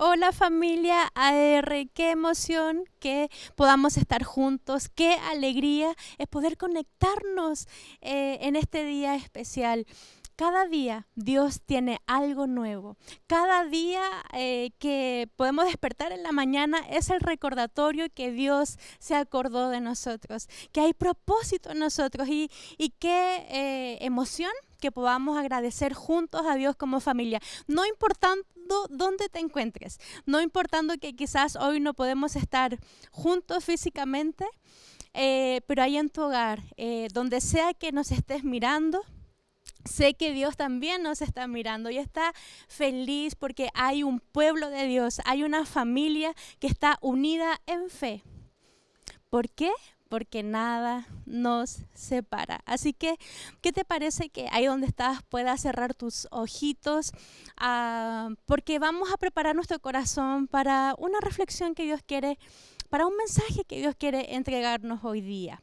Hola familia AR, qué emoción que podamos estar juntos, qué alegría es poder conectarnos eh, en este día especial. Cada día Dios tiene algo nuevo. Cada día eh, que podemos despertar en la mañana es el recordatorio que Dios se acordó de nosotros, que hay propósito en nosotros y, qué eh, emoción que podamos agradecer juntos a Dios como familia, no importando dónde te encuentres, no importando que quizás hoy no podemos estar juntos físicamente, eh, pero ahí en tu hogar, eh, donde sea que nos estés mirando, Sé que Dios también nos está mirando y está feliz porque hay un pueblo de Dios, hay una familia que está unida en fe. ¿Por qué? Porque nada nos separa. Así que, ¿qué te parece que ahí donde estás puedas cerrar tus ojitos? Ah, porque vamos a preparar nuestro corazón para una reflexión que Dios quiere, para un mensaje que Dios quiere entregarnos hoy día.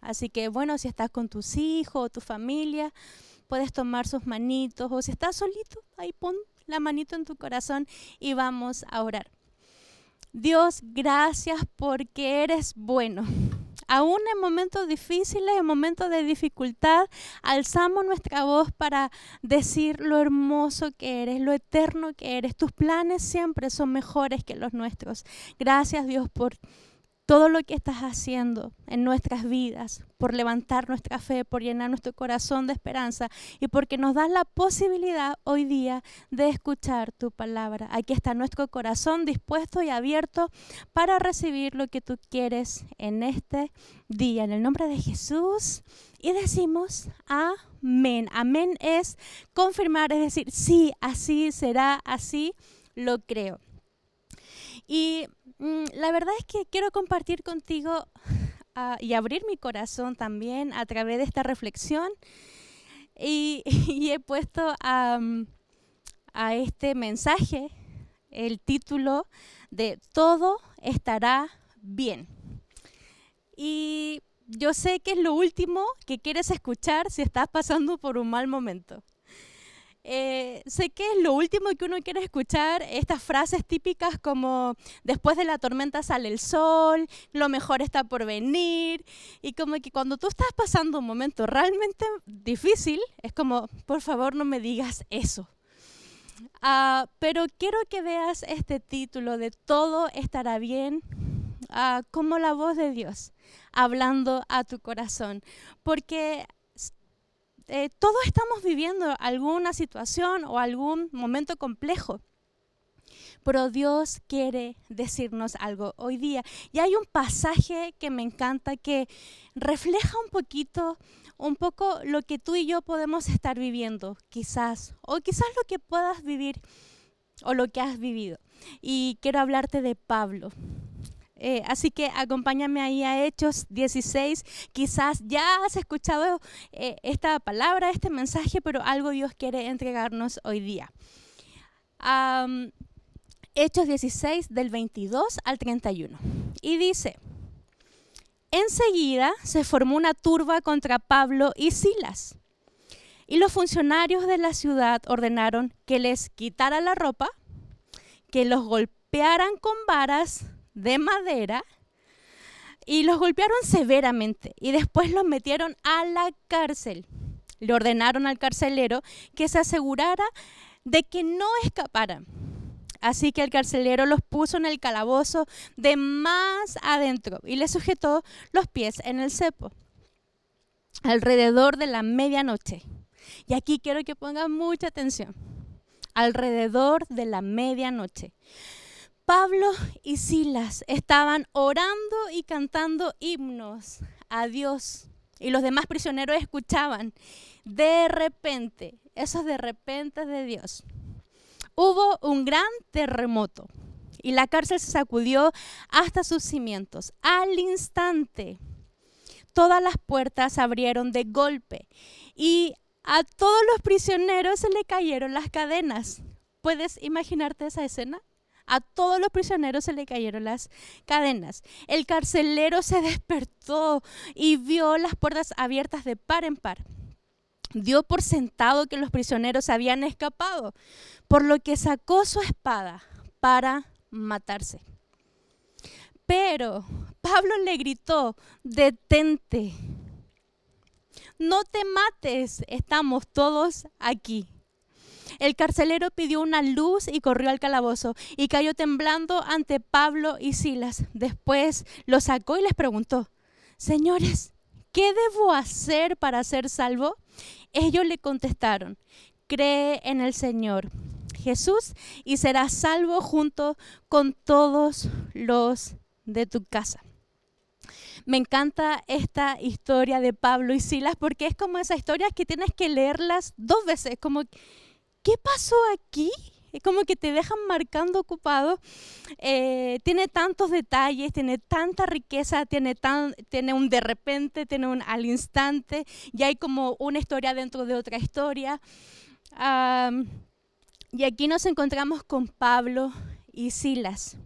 Así que, bueno, si estás con tus hijos o tu familia, puedes tomar sus manitos o si estás solito, ahí pon la manito en tu corazón y vamos a orar. Dios, gracias porque eres bueno. Aún en momentos difíciles, en momentos de dificultad, alzamos nuestra voz para decir lo hermoso que eres, lo eterno que eres. Tus planes siempre son mejores que los nuestros. Gracias Dios por todo lo que estás haciendo en nuestras vidas, por levantar nuestra fe, por llenar nuestro corazón de esperanza y porque nos das la posibilidad hoy día de escuchar tu palabra. Aquí está nuestro corazón dispuesto y abierto para recibir lo que tú quieres en este día. En el nombre de Jesús. Y decimos amén. Amén es confirmar, es decir, sí, así será, así lo creo. Y la verdad es que quiero compartir contigo ah, y abrir mi corazón también a través de esta reflexión. Y, he puesto a este mensaje el título de Todo estará bien. Y yo sé que es lo último que quieres escuchar si estás pasando por un mal momento. Eh, sé que es lo último que uno quiere escuchar, estas frases típicas como después de la tormenta sale el sol, lo mejor está por venir, y como que cuando tú estás pasando un momento realmente difícil, es como, por favor no me digas eso. Ah, pero quiero que veas este título de Todo estará bien ah, como la voz de Dios hablando a tu corazón, porque eh, todos estamos viviendo alguna situación o algún momento complejo. Pero Dios quiere decirnos algo hoy día. Y hay un pasaje que me encanta que refleja un poquito, un poco lo que tú y yo podemos estar viviendo, quizás, o quizás lo que puedas vivir o lo que has vivido. Y quiero hablarte de Pablo. Eh, así que acompáñame ahí a Hechos 16. Quizás ya has escuchado eh, esta palabra, este mensaje, pero algo Dios quiere entregarnos hoy día. Hechos 16 del 22 al 31. Y dice, enseguida se formó una turba contra Pablo y Silas. Y los funcionarios de la ciudad ordenaron que les quitara la ropa, que los golpearan con varas de madera y los golpearon severamente y después los metieron a la cárcel. Le ordenaron al carcelero que se asegurara de que no escaparan. Así que el carcelero los puso en el calabozo de más adentro y le sujetó los pies en el cepo alrededor de la medianoche. Y aquí quiero que pongan mucha atención. Alrededor de la medianoche. Pablo y Silas estaban orando y cantando himnos a Dios y los demás prisioneros escuchaban. De repente, esos de repente de Dios, hubo un gran terremoto y la cárcel se sacudió hasta sus cimientos. Al instante, todas las puertas se abrieron de golpe y a todos los prisioneros se le cayeron las cadenas. ¿Puedes imaginarte esa escena? A todos los prisioneros se le cayeron las cadenas. El carcelero se despertó y vio las puertas abiertas de par en par. Dio por sentado que los prisioneros habían escapado, por lo que sacó su espada, para matarse. Pero Pablo le gritó, detente, no te mates, estamos todos aquí. El carcelero pidió una luz y corrió al calabozo y cayó temblando ante Pablo y Silas. Después lo sacó y les preguntó, Señores, ¿qué debo hacer para ser salvo? Ellos le contestaron, cree en el Señor Jesús y serás salvo junto con todos los de tu casa. Me encanta esta historia de Pablo y Silas porque es como esa historia que tienes que leerlas dos veces, como, ¿qué pasó aquí? Es como que te dejan marcando ocupado. Eh, tiene tantos detalles, tiene tanta riqueza, tiene, un de repente, tiene un al instante, y hay como una historia dentro de otra historia. y aquí nos encontramos con Pablo y Silas.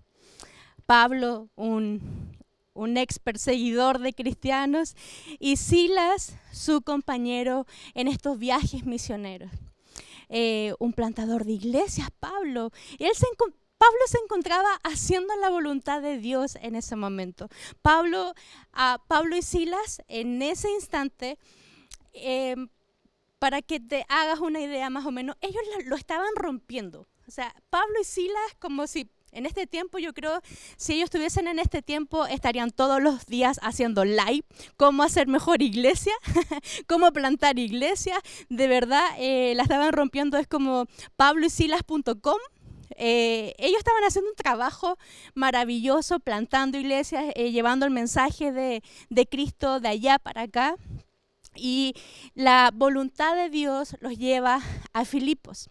Pablo, un un ex perseguidor de cristianos, y Silas, su compañero en estos viajes misioneros. Eh, un plantador de iglesias, Pablo. Y él se Pablo se encontraba haciendo la voluntad de Dios en ese momento. Pablo, Pablo y Silas en ese instante, em, para que te hagas una idea más o menos, ellos lo estaban rompiendo. O sea, Pablo y Silas como si en este tiempo yo creo, si ellos estuviesen en este tiempo, estarían todos los días haciendo live, cómo hacer mejor iglesia, cómo plantar iglesia. De verdad, eh, la estaban rompiendo, es como pabloysilas.com. Eh, ellos estaban haciendo un trabajo maravilloso, plantando iglesias, eh, llevando el mensaje de, de Cristo de allá para acá. Y la voluntad de Dios los lleva a Filipos.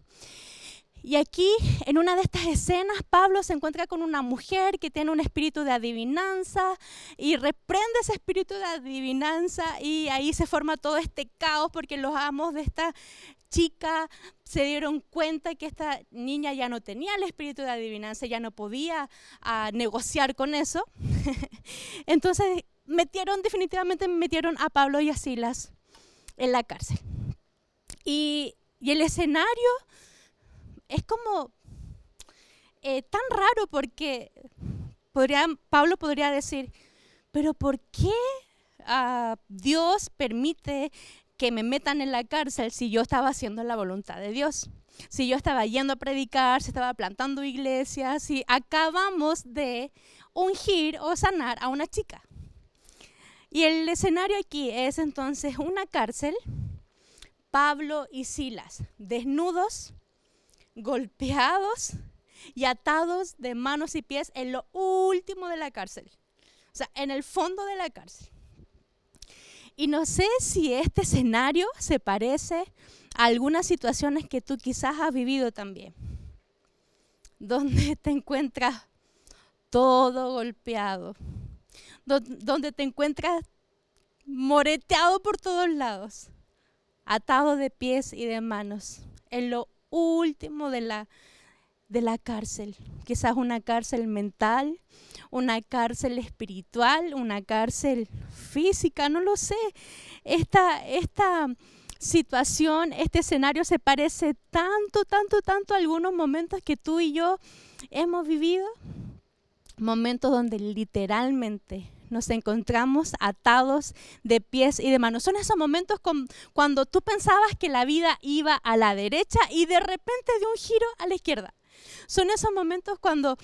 Y aquí, en una de estas escenas, Pablo se encuentra con una mujer que tiene un espíritu de adivinanza y reprende ese espíritu de adivinanza y ahí se forma todo este caos porque los amos de esta chica se dieron cuenta que esta niña ya no tenía el espíritu de adivinanza, ya no podía ah, negociar con eso. Entonces metieron, definitivamente metieron a Pablo y a Silas en la cárcel. Y, y el escenario es como eh, tan raro porque podría, Pablo podría decir, pero ¿por qué ah, Dios permite que me metan en la cárcel si yo estaba haciendo la voluntad de Dios? Si yo estaba yendo a predicar, si estaba plantando iglesias, si acabamos de ungir o sanar a una chica. Y el escenario aquí es entonces una cárcel, Pablo y Silas, desnudos, golpeados y atados de manos y pies en lo último de la cárcel. O sea, en el fondo de la cárcel. Y no sé si este escenario se parece a algunas situaciones que tú quizás has vivido también. Donde te encuentras todo golpeado. Donde te encuentras moreteado por todos lados. Atado de pies y de manos. En lo último de la, de la cárcel. Quizás una cárcel mental, una cárcel espiritual, una cárcel física, no lo sé. Esta, esta situación, este escenario se parece tanto, tanto, tanto a algunos momentos que tú y yo hemos vivido. Momentos donde literalmente nos encontramos atados de pies y de manos. Son esos momentos cuando tú pensabas que la vida iba a la derecha y de repente de un giro a la izquierda. Son esos momentos cuando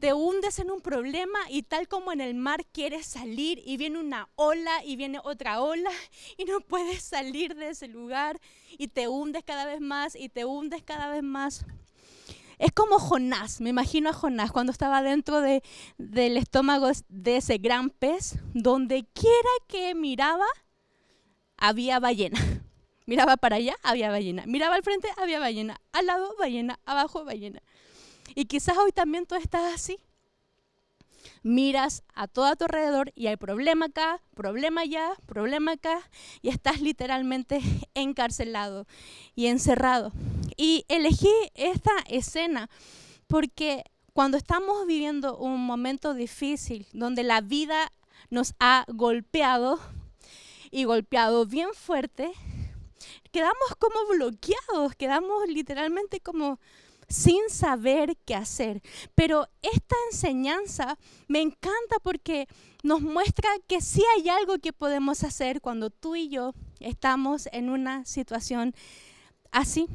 te hundes en un problema y tal como en el mar quieres salir y viene una ola y viene otra ola y no puedes salir de ese lugar y te hundes cada vez más y te hundes cada vez más. Es como Jonás, me imagino a Jonás cuando estaba dentro de, del estómago de ese gran pez, donde quiera que miraba, había ballena. Miraba para allá, había ballena. Miraba al frente, había ballena. Al lado, ballena. Abajo, ballena. Y quizás hoy también tú estás así miras a todo a tu alrededor y hay problema acá, problema allá, problema acá, y estás literalmente encarcelado y encerrado. Y elegí esta escena porque cuando estamos viviendo un momento difícil, donde la vida nos ha golpeado y golpeado bien fuerte, quedamos como bloqueados, quedamos literalmente como, sin saber qué hacer. Pero esta enseñanza me encanta porque nos muestra que sí hay algo que podemos hacer cuando tú y yo estamos en una situación así.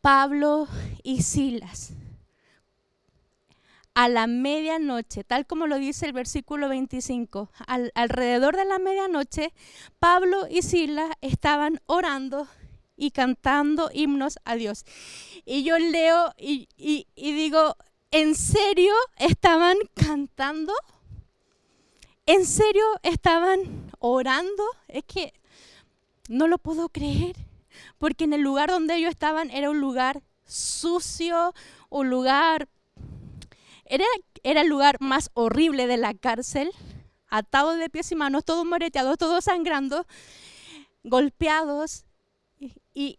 Pablo y Silas a la medianoche, tal como lo dice el versículo 25, alrededor de la medianoche, Pablo y Silas estaban orando y cantando himnos a Dios. Y yo leo y, y digo, ¿en serio estaban cantando? ¿En serio estaban orando? Es que no lo puedo creer, porque en el lugar donde ellos estaban era un lugar sucio, un lugar era, el lugar más horrible de la cárcel, atado de pies y manos, todos moreteados, todos sangrando, golpeados. Y,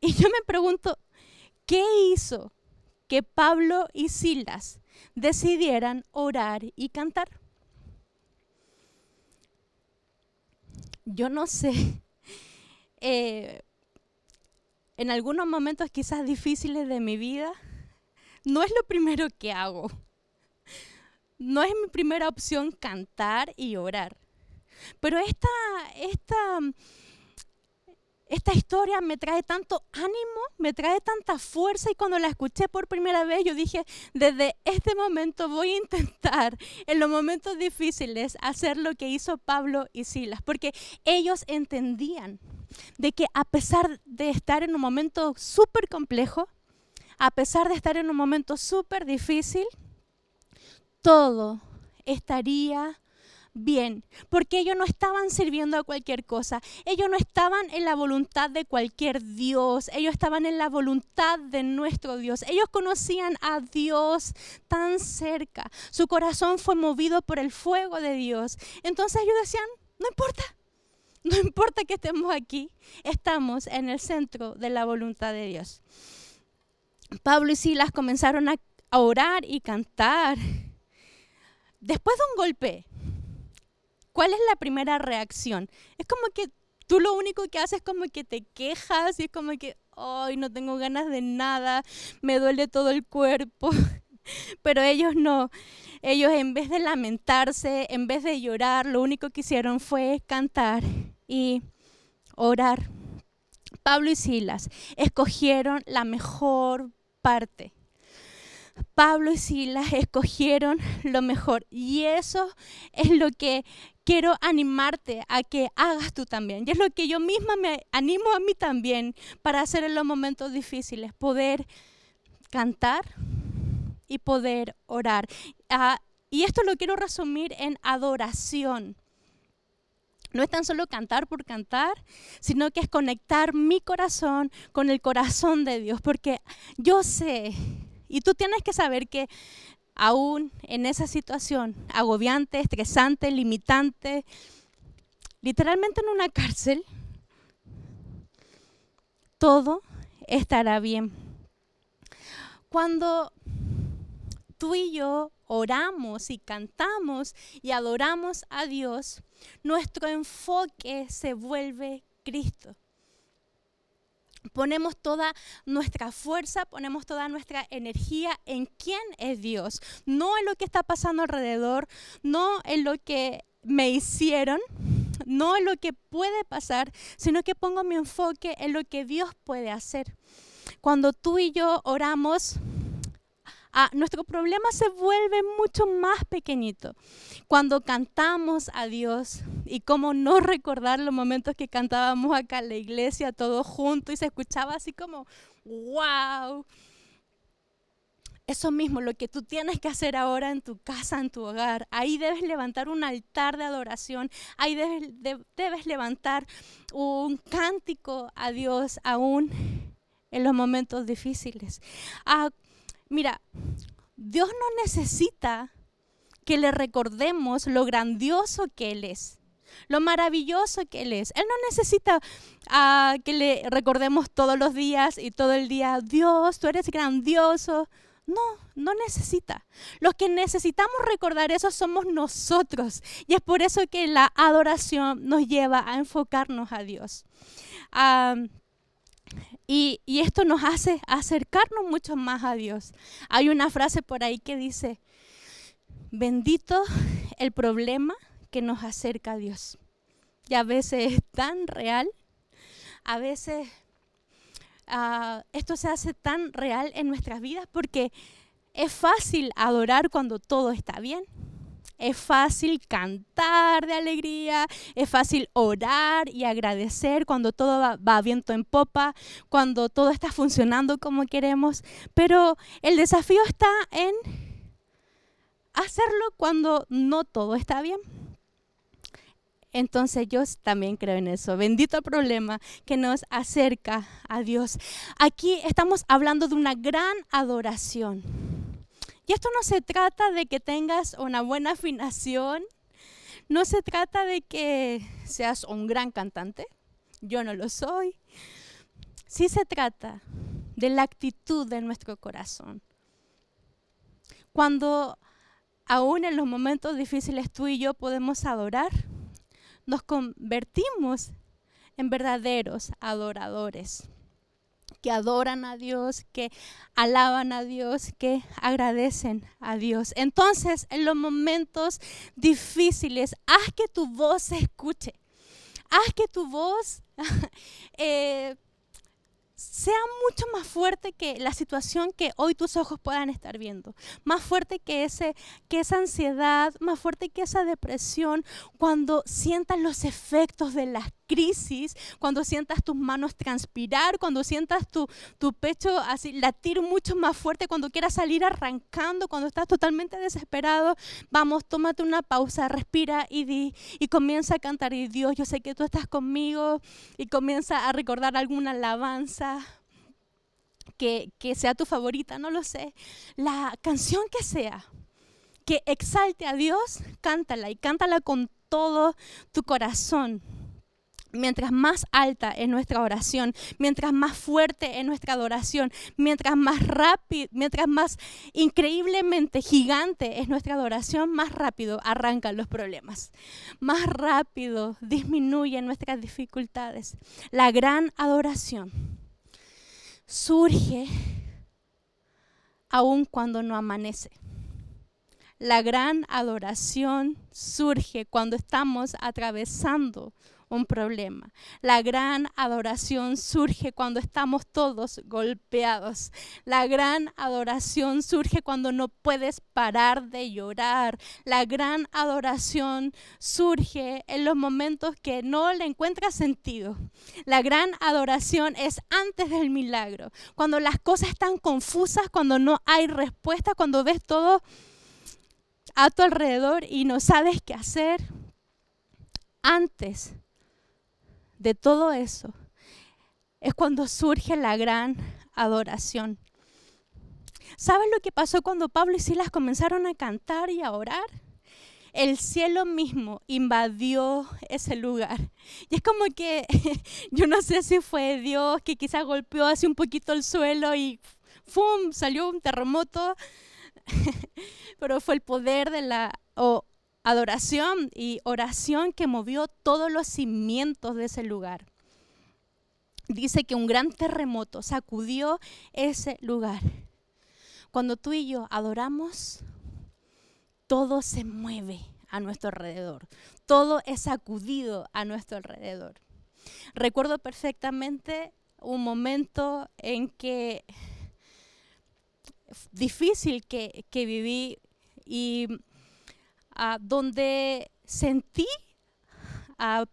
y yo me pregunto, ¿qué hizo que Pablo y Silas decidieran orar y cantar? Yo no sé. Eh, en algunos momentos quizás difíciles de mi vida, no es lo primero que hago. No es mi primera opción cantar y orar. Pero esta, esta, esta historia me trae tanto ánimo, me trae tanta fuerza y cuando la escuché por primera vez yo dije, desde este momento voy a intentar en los momentos difíciles hacer lo que hizo Pablo y Silas, porque ellos entendían de que a pesar de estar en un momento súper complejo, a pesar de estar en un momento súper difícil, todo estaría bien, porque ellos no estaban sirviendo a cualquier cosa, ellos no estaban en la voluntad de cualquier Dios, ellos estaban en la voluntad de nuestro Dios, ellos conocían a Dios tan cerca, su corazón fue movido por el fuego de Dios, entonces ellos decían, no importa. No importa que estemos aquí, estamos en el centro de la voluntad de Dios. Pablo y Silas comenzaron a orar y cantar. Después de un golpe, ¿cuál es la primera reacción? Es como que tú lo único que haces es como que te quejas y es como que, ay, no tengo ganas de nada, me duele todo el cuerpo. Pero ellos no, ellos en vez de lamentarse, en vez de llorar, lo único que hicieron fue cantar y orar. Pablo y Silas escogieron la mejor parte. Pablo y Silas escogieron lo mejor y eso es lo que quiero animarte a que hagas tú también. Y es lo que yo misma me animo a mí también para hacer en los momentos difíciles, poder cantar y poder orar. Ah, y esto lo quiero resumir en adoración. No es tan solo cantar por cantar, sino que es conectar mi corazón con el corazón de Dios, porque yo sé, y tú tienes que saber que aún en esa situación agobiante, estresante, limitante, literalmente en una cárcel, todo estará bien. Cuando tú y yo oramos y cantamos y adoramos a Dios, nuestro enfoque se vuelve Cristo. Ponemos toda nuestra fuerza, ponemos toda nuestra energía en quién es Dios, no en lo que está pasando alrededor, no en lo que me hicieron, no en lo que puede pasar, sino que pongo mi enfoque en lo que Dios puede hacer. Cuando tú y yo oramos, nuestro problema se vuelve mucho más pequeño cuando cantamos a Dios y cómo no recordar los momentos que cantábamos acá en la iglesia todos juntos y se escuchaba así como, wow. Eso mismo, lo que tú tienes que hacer ahora en tu casa, en tu hogar, ahí debes levantar un altar de adoración, ahí debes, debes levantar un cántico a Dios aún en los momentos difíciles. Ah, Mira, Dios no necesita que le recordemos lo grandioso que Él es, lo maravilloso que Él es. Él no necesita ah, que le recordemos todos los días y todo el día, Dios, tú eres grandioso. No, no necesita. Los que necesitamos recordar eso somos nosotros. Y es por eso que la adoración nos lleva a enfocarnos a Dios. Y, esto nos hace acercarnos mucho más a Dios. Hay una frase por ahí que dice, bendito el problema que nos acerca a Dios. Y a veces es tan real, a veces uh, esto se hace tan real en nuestras vidas porque es fácil adorar cuando todo está bien. Es fácil cantar de alegría, es fácil orar y agradecer cuando todo va, va, viento en popa, cuando todo está funcionando como queremos, pero el desafío está en hacerlo cuando no todo está bien. Entonces yo también creo en eso. Bendito problema que nos acerca a Dios. Aquí estamos hablando de una gran adoración. Y esto no se trata de que tengas una buena afinación, no se trata de que seas un gran cantante, yo no lo soy. Sí se trata de la actitud de nuestro corazón. Cuando aún en los momentos difíciles tú y yo podemos adorar, nos convertimos en verdaderos adoradores, que adoran a Dios, que alaban a Dios, que agradecen a Dios. Entonces, en los momentos difíciles, haz que tu voz se escuche, haz que tu voz eh, sea mucho más fuerte que la situación que hoy tus ojos puedan estar viendo, más fuerte que, ese, que esa ansiedad, más fuerte que esa depresión, cuando sientas los efectos de las crisis, cuando sientas tus manos transpirar, cuando sientas tu, tu pecho así latir mucho más fuerte, cuando quieras salir arrancando, cuando estás totalmente desesperado, vamos, tómate una pausa, respira y di, y comienza a cantar, y Dios, yo sé que tú estás conmigo, y comienza a recordar alguna alabanza. Que, que sea tu favorita, no lo sé. La canción que sea, que exalte a Dios, cántala y cántala con todo tu corazón mientras más alta es nuestra oración, mientras más fuerte es nuestra adoración, mientras más rápido, mientras más increíblemente gigante es nuestra adoración, más rápido arrancan los problemas, más rápido disminuyen nuestras dificultades. La gran adoración surge aun cuando no amanece. La gran adoración surge cuando estamos atravesando un problema. La gran adoración surge cuando estamos todos golpeados. La gran adoración surge cuando no puedes parar de llorar. La gran adoración surge en los momentos que no le encuentras sentido. La gran adoración es antes del milagro, cuando las cosas están confusas, cuando no hay respuesta, cuando ves todo a tu alrededor y no sabes qué hacer. Antes de todo eso es cuando surge la gran adoración. ¿Sabes lo que pasó cuando Pablo y Silas comenzaron a cantar y a orar? El cielo mismo invadió ese lugar. Y es como que, yo no sé si fue Dios que quizás golpeó así un poquito el suelo y ¡fum! salió un terremoto. Pero fue el poder de la adoración y oración que movió todos los cimientos de ese lugar. Dice que un gran terremoto sacudió ese lugar. Cuando tú y yo adoramos, todo se mueve a nuestro alrededor. Todo es sacudido a nuestro alrededor. Recuerdo perfectamente un momento en que difícil que, que viví y donde sentí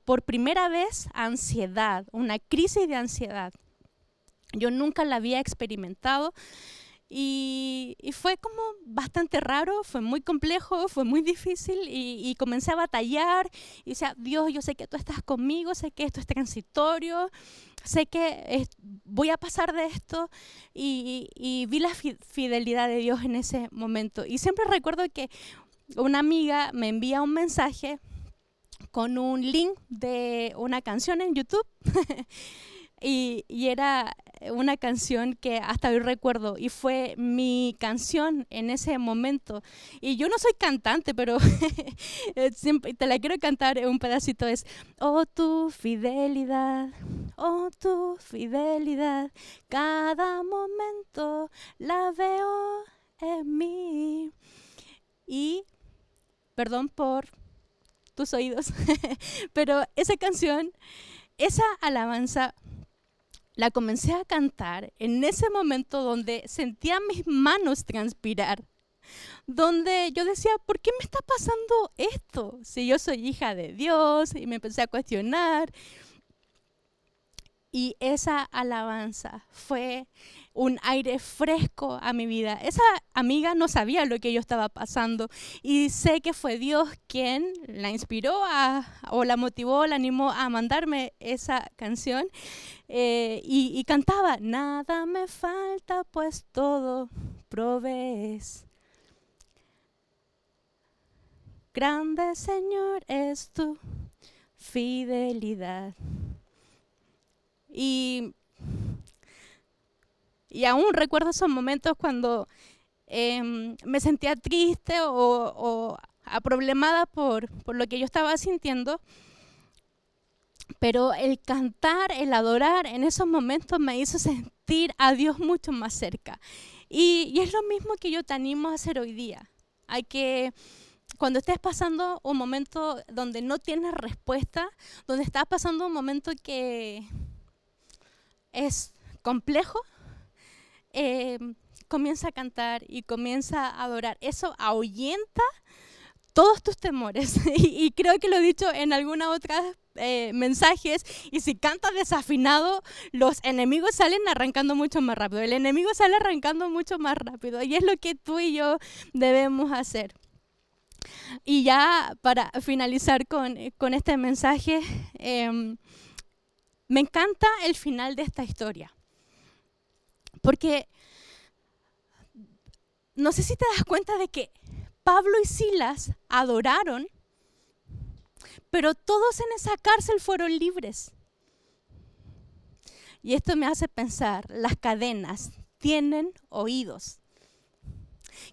por primera vez ansiedad, una crisis de ansiedad. Yo nunca la había experimentado y, fue como bastante raro, fue muy complejo, fue muy difícil y, comencé a batallar y decía, Dios, yo sé que tú estás conmigo, sé que esto es transitorio, sé que voy a pasar de esto y, y vi la fidelidad de Dios en ese momento. Y siempre recuerdo que una amiga me envía un mensaje con un link de una canción en YouTube y, era una canción que hasta hoy recuerdo y fue mi canción en ese momento. Y yo no soy cantante, pero te la quiero cantar un pedacito. Es, oh tu fidelidad, oh tu fidelidad, cada momento la veo en mí. Y, perdón por tus oídos, pero esa canción, esa alabanza la comencé a cantar en ese momento donde sentía mis manos transpirar, donde yo decía, ¿por qué me está pasando esto? Si yo soy hija de Dios y me empecé a cuestionar. Y esa alabanza fue un aire fresco a mi vida. Esa amiga no sabía lo que yo estaba pasando y sé que fue Dios quien la inspiró o la motivó, la animó a mandarme esa canción eh, y, y cantaba, nada me falta pues todo provees. Grande Señor es tu fidelidad. Y y aún recuerdo esos momentos cuando em, me sentía triste o, o problemada por, por lo que yo estaba sintiendo. Pero el cantar, el adorar en esos momentos me hizo sentir a Dios mucho más cerca. Y, y, es lo mismo que yo te animo a hacer hoy día. Hay que, cuando estés pasando un momento donde no tienes respuesta, donde estás pasando un momento que es complejo, eh, comienza a cantar y comienza a adorar. Eso ahuyenta todos tus temores. y, creo que lo he dicho en alguna otra eh, mensajes. Y si cantas desafinado, los enemigos salen arrancando mucho más rápido. El enemigo sale arrancando mucho más rápido. Y es lo que tú y yo debemos hacer. Y ya para finalizar con, con este mensaje, em, me encanta el final de esta historia. Porque no sé si te das cuenta de que Pablo y Silas adoraron, pero todos en esa cárcel fueron libres. Y esto me hace pensar, las cadenas tienen oídos.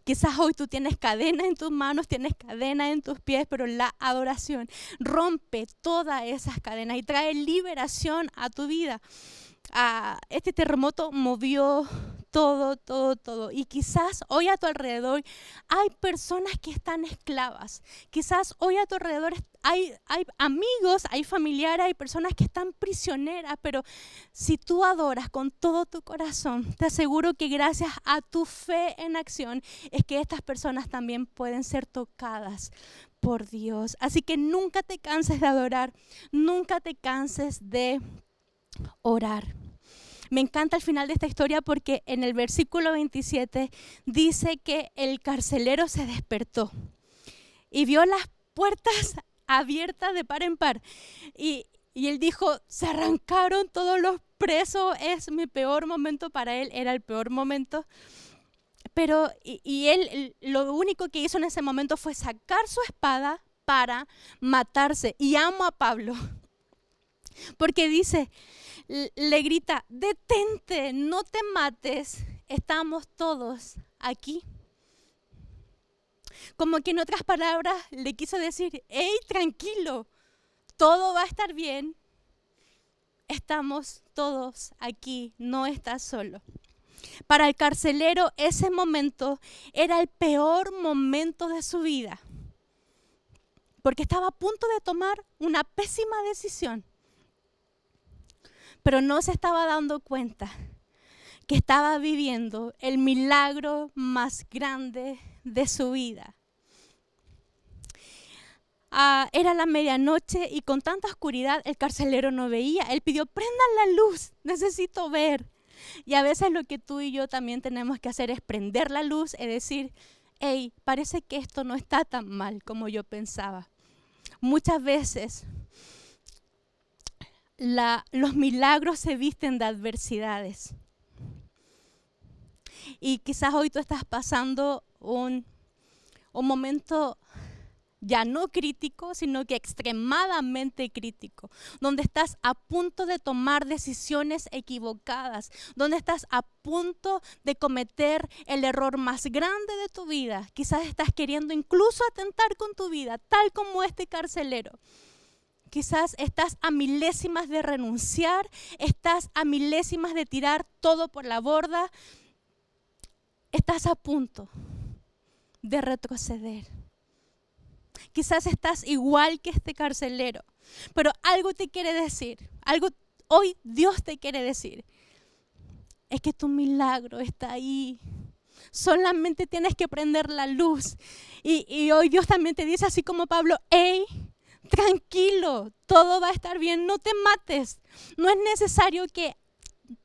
Quizás hoy tú tienes cadena en tus manos, tienes cadena en tus pies, pero la adoración rompe todas esas cadenas y trae liberación a tu vida. Este terremoto movió todo, todo, todo. Y quizás hoy a tu alrededor hay personas que están esclavas. Quizás hoy a tu alrededor hay, hay amigos, hay familiares, hay personas que están prisioneras. Pero si tú adoras con todo tu corazón, te aseguro que gracias a tu fe en acción es que estas personas también pueden ser tocadas por Dios. Así que nunca te canses de adorar, nunca te canses de orar. Me encanta el final de esta historia porque en el versículo 27 dice que el carcelero se despertó y vio las puertas abiertas de par en par. Y, él dijo, se arrancaron todos los presos, es mi peor momento para él, era el peor momento. Pero, y, y él lo único que hizo en ese momento fue sacar su espada para matarse. Y amo a Pablo, porque dice, le grita, detente, no te mates, estamos todos aquí. Como que en otras palabras le quiso decir, hey, tranquilo, todo va a estar bien, estamos todos aquí, no estás solo. Para el carcelero ese momento era el peor momento de su vida, porque estaba a punto de tomar una pésima decisión pero no se estaba dando cuenta que estaba viviendo el milagro más grande de su vida. Ah, era la medianoche y con tanta oscuridad el carcelero no veía. Él pidió, prendan la luz, necesito ver. Y a veces lo que tú y yo también tenemos que hacer es prender la luz y decir, hey, parece que esto no está tan mal como yo pensaba. Muchas veces los milagros se visten de adversidades. Y quizás hoy tú estás pasando un, un momento ya no crítico, sino que extremadamente crítico, donde estás a punto de tomar decisiones equivocadas, donde estás a punto de cometer el error más grande de tu vida. Quizás estás queriendo incluso atentar con tu vida, tal como este carcelero. Quizás estás a milésimas de renunciar, estás a milésimas de tirar todo por la borda, estás a punto de retroceder. Quizás estás igual que este carcelero, pero algo te quiere decir, algo hoy Dios te quiere decir, es que tu milagro está ahí. Solamente tienes que prender la luz. Y, hoy Dios también te dice, así como Pablo, hey, tranquilo, todo va a estar bien, no te mates. No es necesario que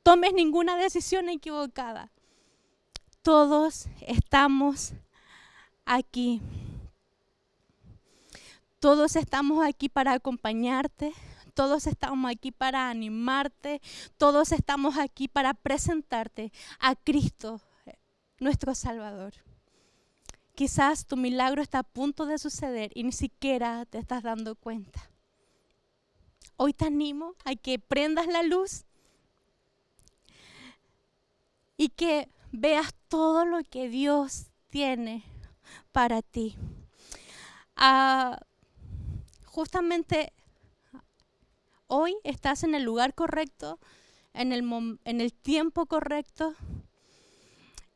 tomes ninguna decisión equivocada. Todos estamos aquí. Todos estamos aquí para acompañarte, todos estamos aquí para animarte, todos estamos aquí para presentarte a Cristo, nuestro Salvador. Quizás tu milagro está a punto de suceder y ni siquiera te estás dando cuenta. Hoy te animo a que prendas la luz y que veas todo lo que Dios tiene para ti. Ah, justamente hoy estás en el lugar correcto, en el, en el tiempo correcto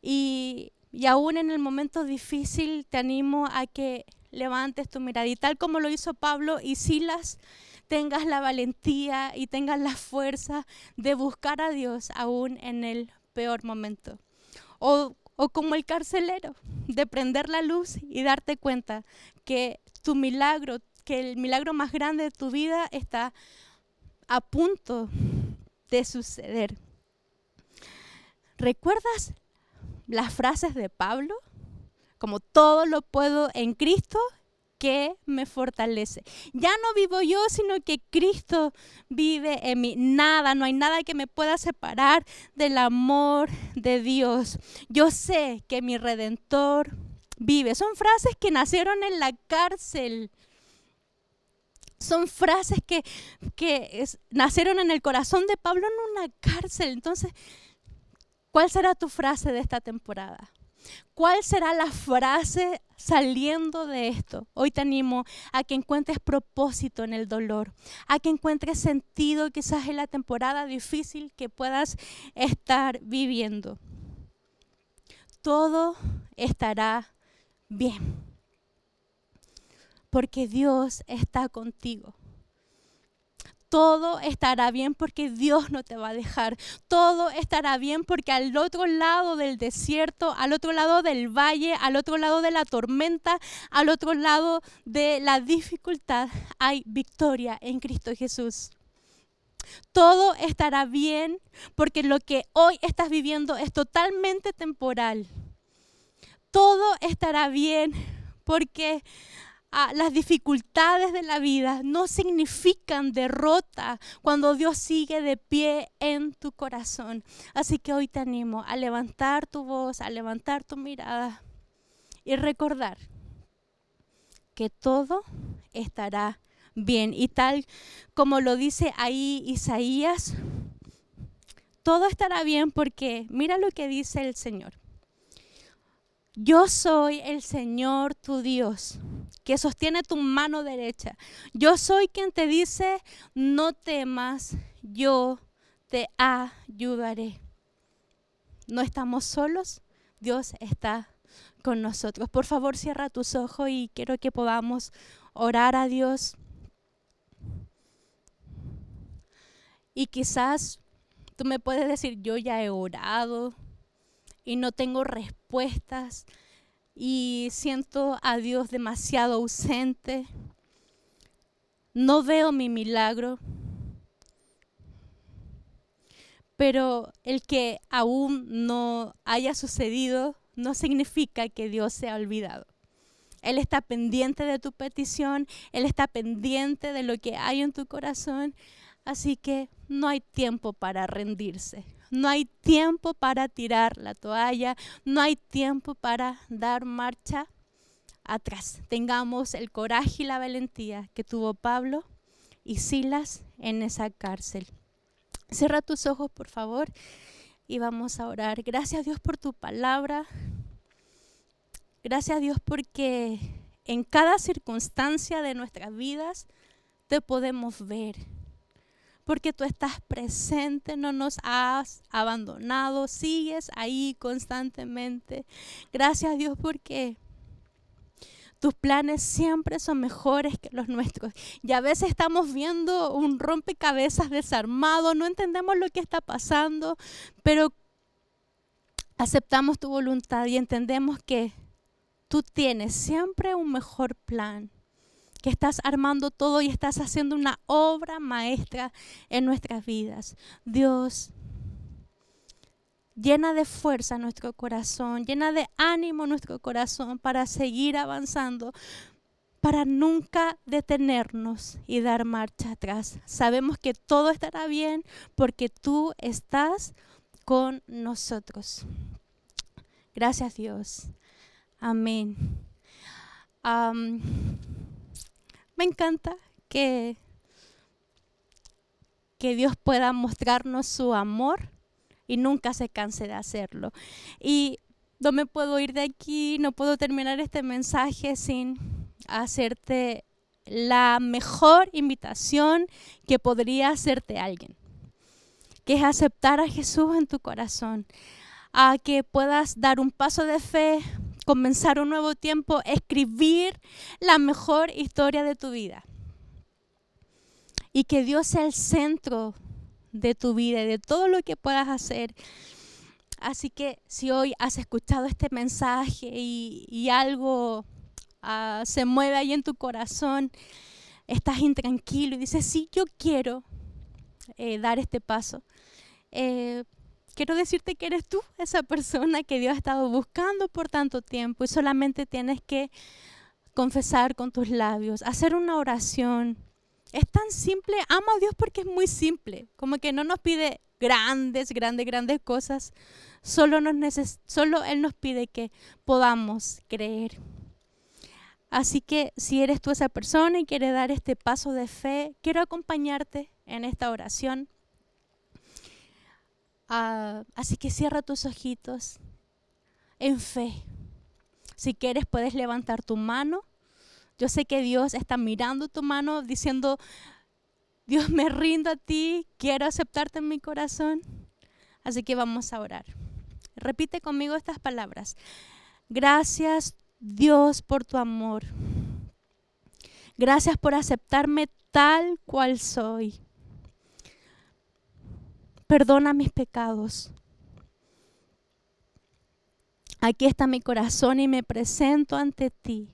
y, y aún en el momento difícil te animo a que levantes tu mirada y tal como lo hizo Pablo y Silas, tengas la valentía y tengas la fuerza de buscar a Dios aún en el peor momento. O, o como el carcelero, de prender la luz y darte cuenta que tu milagro, que el milagro más grande de tu vida está a punto de suceder. ¿Recuerdas las frases de Pablo? Como todo lo puedo en Cristo que me fortalece. Ya no vivo yo, sino que Cristo vive en mí. Nada, no hay nada que me pueda separar del amor de Dios. Yo sé que mi redentor vive. Son frases que nacieron en la cárcel son frases que, nacieron en el corazón de Pablo en una cárcel. Entonces, ¿cuál será tu frase de esta temporada? ¿Cuál será la frase saliendo de esto? Hoy te animo a que encuentres propósito en el dolor, a que encuentres sentido quizás en la temporada difícil que puedas estar viviendo. Todo estará bien porque Dios está contigo. Todo estará bien porque Dios no te va a dejar. Todo estará bien porque al otro lado del desierto, al otro lado del valle, al otro lado de la tormenta, al otro lado de la dificultad, hay victoria en Cristo Jesús. Todo estará bien porque lo que hoy estás viviendo es totalmente temporal. Todo estará bien porque las dificultades de la vida no significan derrota cuando Dios sigue de pie en tu corazón. Así que hoy te animo a levantar tu voz, a levantar tu mirada y recordar que todo estará bien. Y tal como lo dice ahí Isaías, todo estará bien porque mira lo que dice el Señor. Yo soy el Señor tu Dios, que sostiene tu mano derecha. Yo soy quien te dice, no temas, yo te ayudaré. No estamos solos, Dios está con nosotros. Por favor, cierra tus ojos y quiero que podamos orar a Dios. Y quizás tú me puedes decir, yo ya he orado, y no tengo y siento a Dios demasiado ausente. No veo mi milagro. Pero el que aún no haya sucedido no significa que Dios se ha olvidado. Él está pendiente de tu petición, Él está pendiente de lo que hay en tu corazón, así que no hay tiempo para rendirse. No hay tiempo para tirar la toalla, no hay tiempo para dar marcha atrás. Tengamos el coraje y la valentía que tuvo Pablo y Silas en esa cárcel. Cierra tus ojos, por favor, y vamos a orar. Gracias Dios por tu palabra. Gracias Dios porque en cada circunstancia de nuestras vidas te podemos ver. Porque tú estás presente, no nos has abandonado, sigues ahí constantemente. Gracias Dios porque tus planes siempre son mejores que los nuestros. Y a veces estamos viendo un rompecabezas desarmado, no entendemos lo que está pasando, pero aceptamos tu voluntad y entendemos que tú tienes siempre un mejor plan, que estás armando todo y estás haciendo una obra maestra en nuestras vidas. Dios, llena de fuerza nuestro corazón, llena de ánimo nuestro corazón para seguir avanzando, para nunca detenernos y dar marcha atrás. Sabemos que todo estará bien porque tú estás con nosotros. Gracias Dios. Amén. Me encanta que, que Dios pueda mostrarnos su amor y nunca se canse de hacerlo. Y no me puedo ir de aquí, no puedo terminar este mensaje sin hacerte la mejor invitación que podría hacerte alguien, que es aceptar a Jesús en tu corazón, a que puedas dar un paso de fe, comenzar un nuevo tiempo, escribir la mejor historia de tu vida. Y que Dios sea el centro de tu vida y de todo lo que puedas hacer. Así que si hoy has escuchado este mensaje y, algo ah, se mueve ahí en tu corazón, estás intranquilo y dices, sí, yo quiero eh, dar este paso. Eh, quiero decirte que eres tú esa persona que Dios ha estado buscando por tanto tiempo y solamente tienes que confesar con tus labios, hacer una oración. Es tan simple, amo a Dios porque es muy simple, como que no nos pide grandes, grandes, grandes cosas, solo, nos solo Él nos pide que podamos creer. Así que si eres tú esa persona y quieres dar este paso de fe, quiero acompañarte en esta oración. Ah, así que cierra tus ojitos en fe. Si quieres puedes levantar tu mano. Yo sé que Dios está mirando tu mano diciendo, Dios me rindo a ti, quiero aceptarte en mi corazón. Así que vamos a orar. Repite conmigo estas palabras. Gracias Dios por tu amor. Gracias por aceptarme tal cual soy perdona mis pecados. Aquí está mi corazón y me presento ante ti.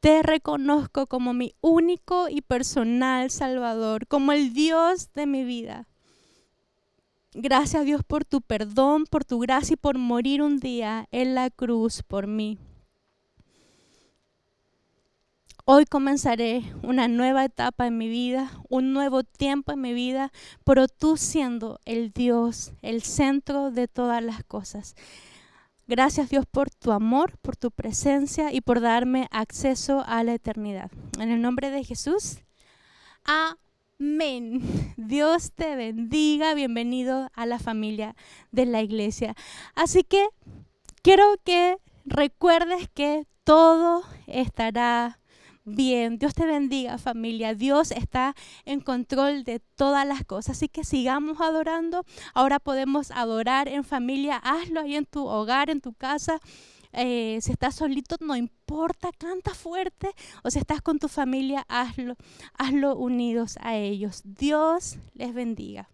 Te reconozco como mi único y personal Salvador, como el Dios de mi vida. Gracias Dios por tu perdón, por tu gracia y por morir un día en la cruz por mí. Hoy comenzaré una nueva etapa en mi vida, un nuevo tiempo en mi vida, pero tú siendo el Dios, el centro de todas las cosas. Gracias Dios por tu amor, por tu presencia y por darme acceso a la eternidad. En el nombre de Jesús. Amén. Dios te bendiga. Bienvenido a la familia de la iglesia. Así que quiero que recuerdes que todo estará bien. Dios te bendiga familia. Dios está en control de todas las cosas. Así que sigamos adorando. Ahora podemos adorar en familia. Hazlo ahí en tu hogar, en tu casa. Eh, si estás solito, no importa, canta fuerte. O si estás con tu familia, hazlo. Hazlo unidos a ellos. Dios les bendiga.